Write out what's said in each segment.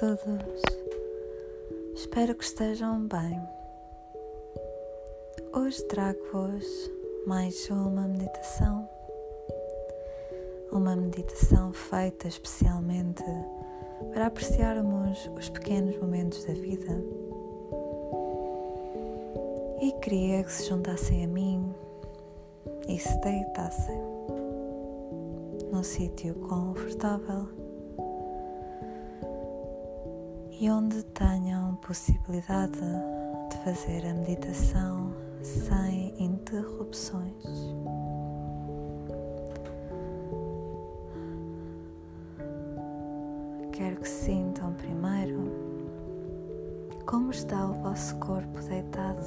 todos, espero que estejam bem. Hoje trago-vos mais uma meditação, uma meditação feita especialmente para apreciarmos os pequenos momentos da vida. E queria que se juntassem a mim e se deitassem num sítio confortável e onde tenham possibilidade de fazer a meditação sem interrupções. Quero que sintam primeiro como está o vosso corpo deitado.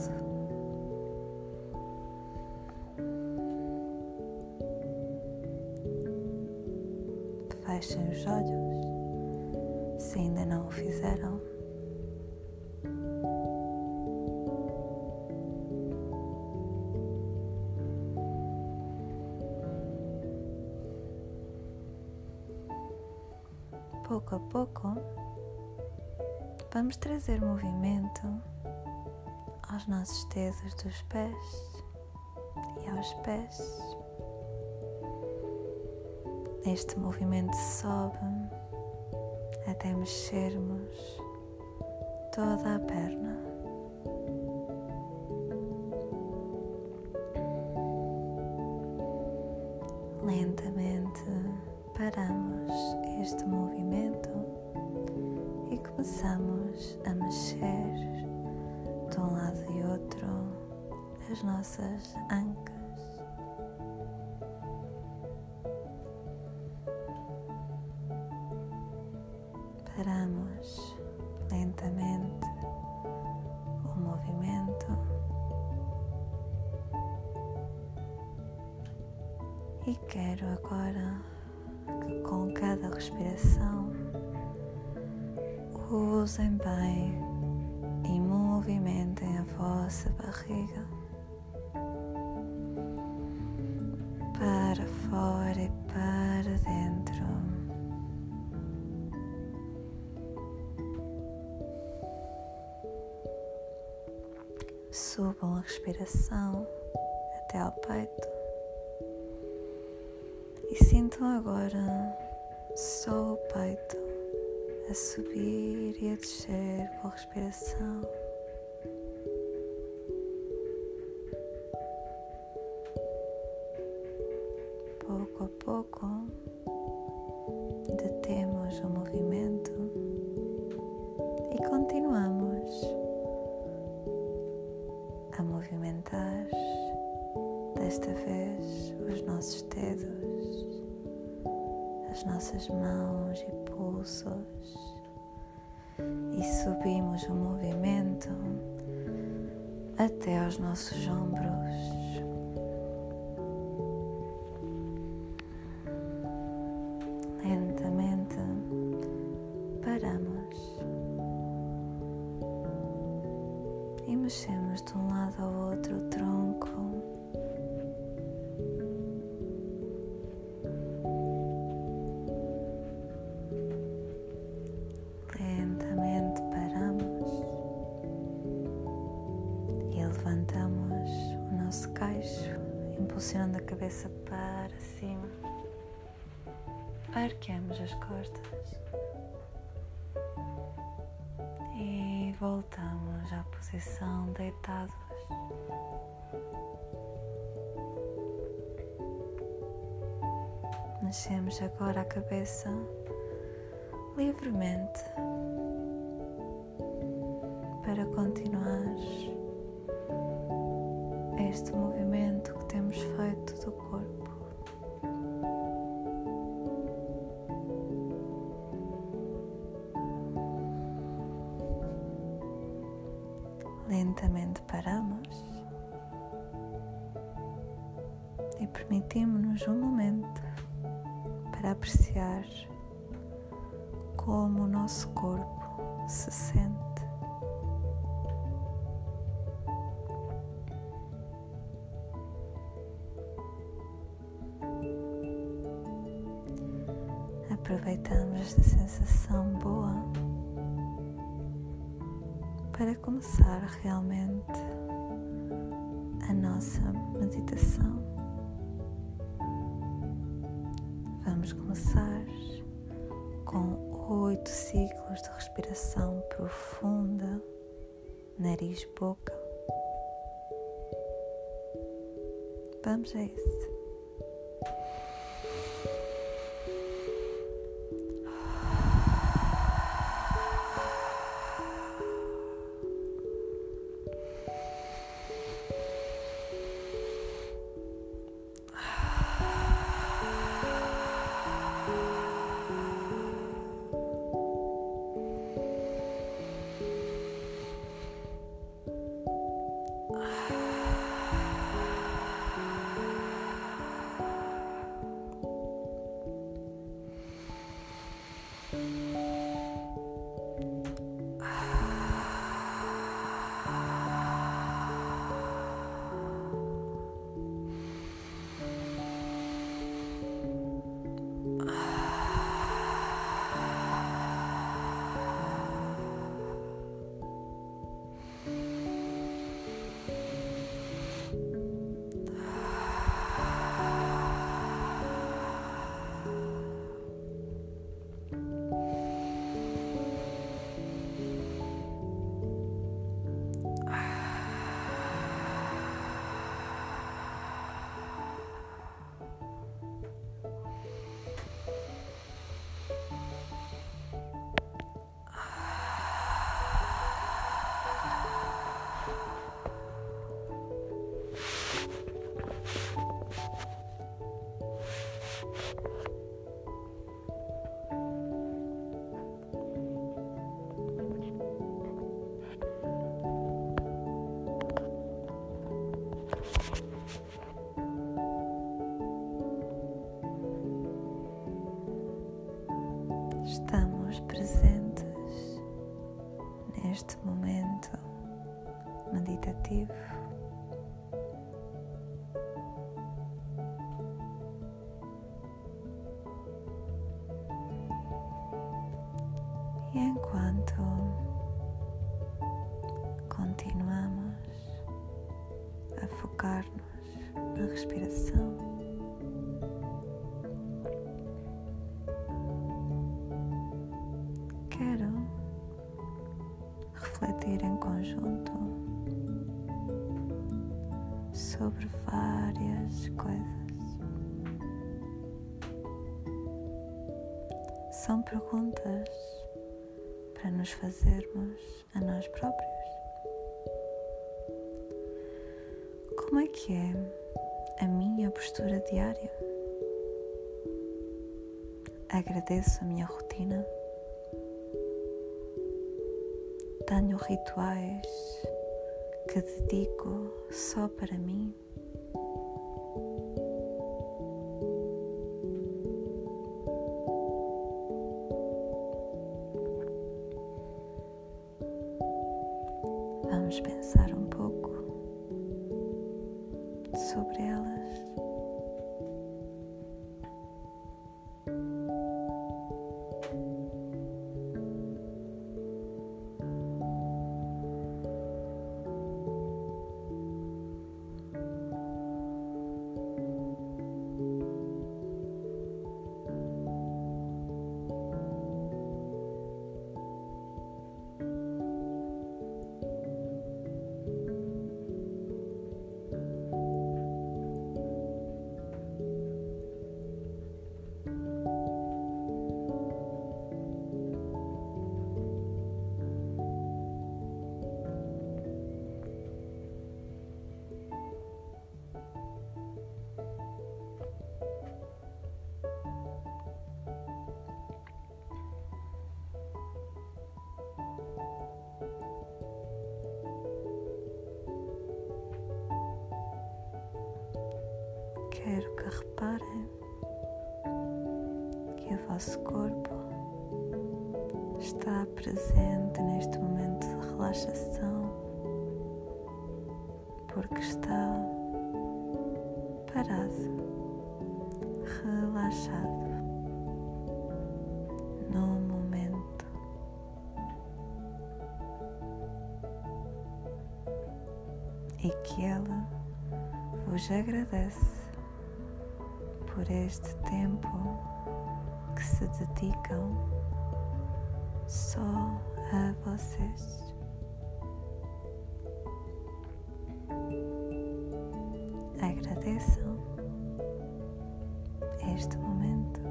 Fechem os olhos ainda não o fizeram. Pouco a pouco, vamos trazer movimento aos nossos dedos dos pés e aos pés. Este movimento sobe até mexermos toda a perna. Lentamente paramos este movimento e começamos a mexer de um lado e outro as nossas ancas. Bem e movimentem a vossa barriga para fora e para dentro. Subam a respiração até ao peito e sintam agora só o peito a subir e a descer com a respiração. Pouco a pouco e subimos o movimento até aos nossos ombros. Impulsionando a cabeça para cima. Arqueamos as costas e voltamos à posição deitados. Mexemos agora a cabeça livremente para continuar este movimento que temos feito do corpo. Lentamente paramos e permitimos-nos um momento para apreciar como o nosso corpo se sente. Esta sensação boa para começar realmente a nossa meditação. Vamos começar com oito ciclos de respiração profunda, nariz-boca. Vamos a isso. Estamos presentes neste momento meditativo. E enquanto continuamos focar-nos na respiração, quero refletir em conjunto sobre várias coisas. São perguntas para nos fazermos a nós próprios. Como é que é a minha postura diária? Agradeço a minha rotina. Tenho rituais que dedico só para mim. Vamos pensar um pouco sobre elas. Quero que reparem que o vosso corpo está presente neste momento de relaxação porque está parado, relaxado no momento. e que ela vos agradece por este tempo que se dedicam só a vocês. Agradeçam este momento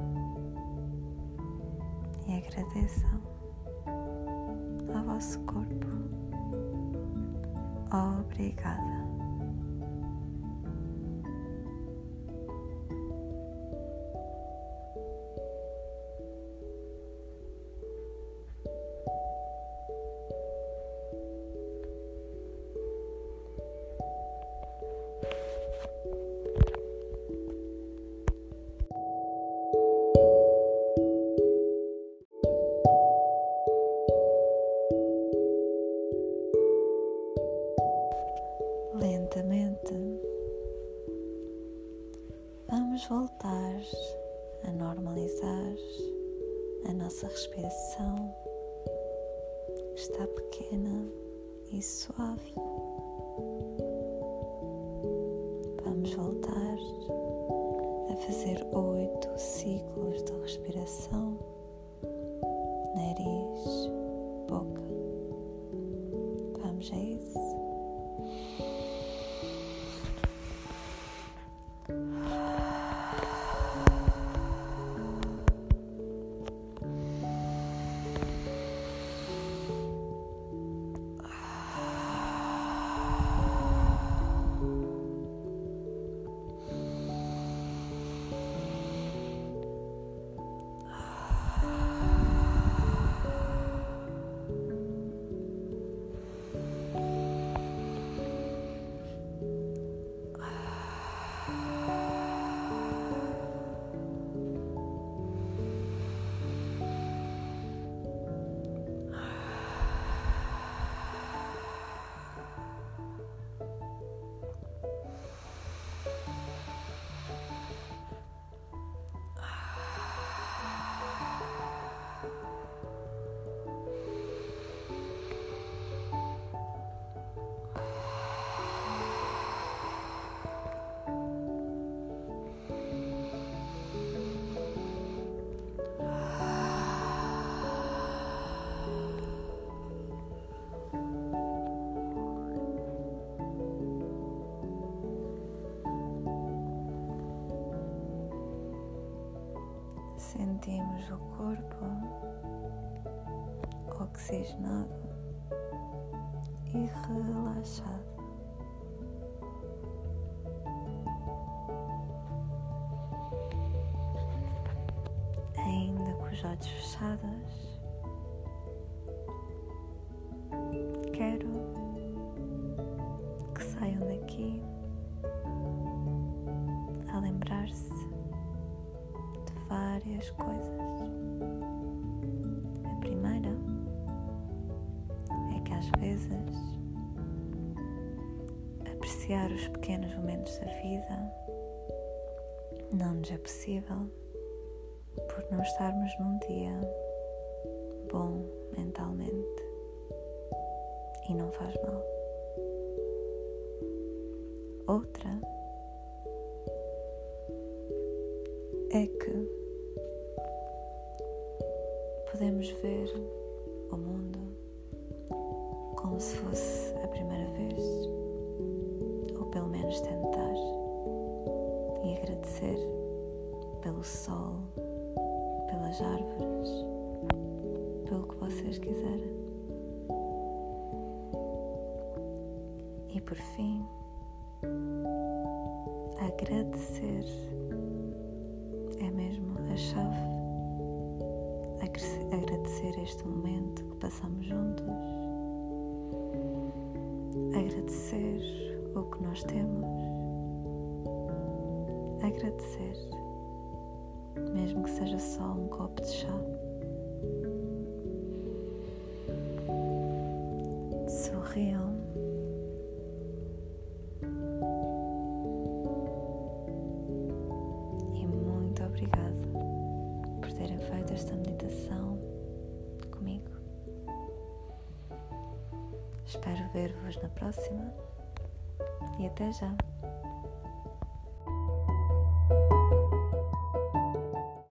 e agradeçam ao vosso corpo. Obrigada. Voltar a fazer oito ciclos de respiração, nariz, sentimos o corpo oxigenado e relaxado. Ainda com os olhos fechados, várias coisas. A primeira é que às vezes apreciar os pequenos momentos da vida não nos é possível por não estarmos num dia bom mentalmente e não faz mal. Outra é pelo que vocês quiserem. E por fim, agradecer é mesmo a chave agradecer este momento que passamos juntos, agradecer o que nós temos, agradecer, mesmo que seja só um copo de chá. Sorriam. E muito obrigada por terem feito esta meditação Espero ver-vos na próxima. e até já!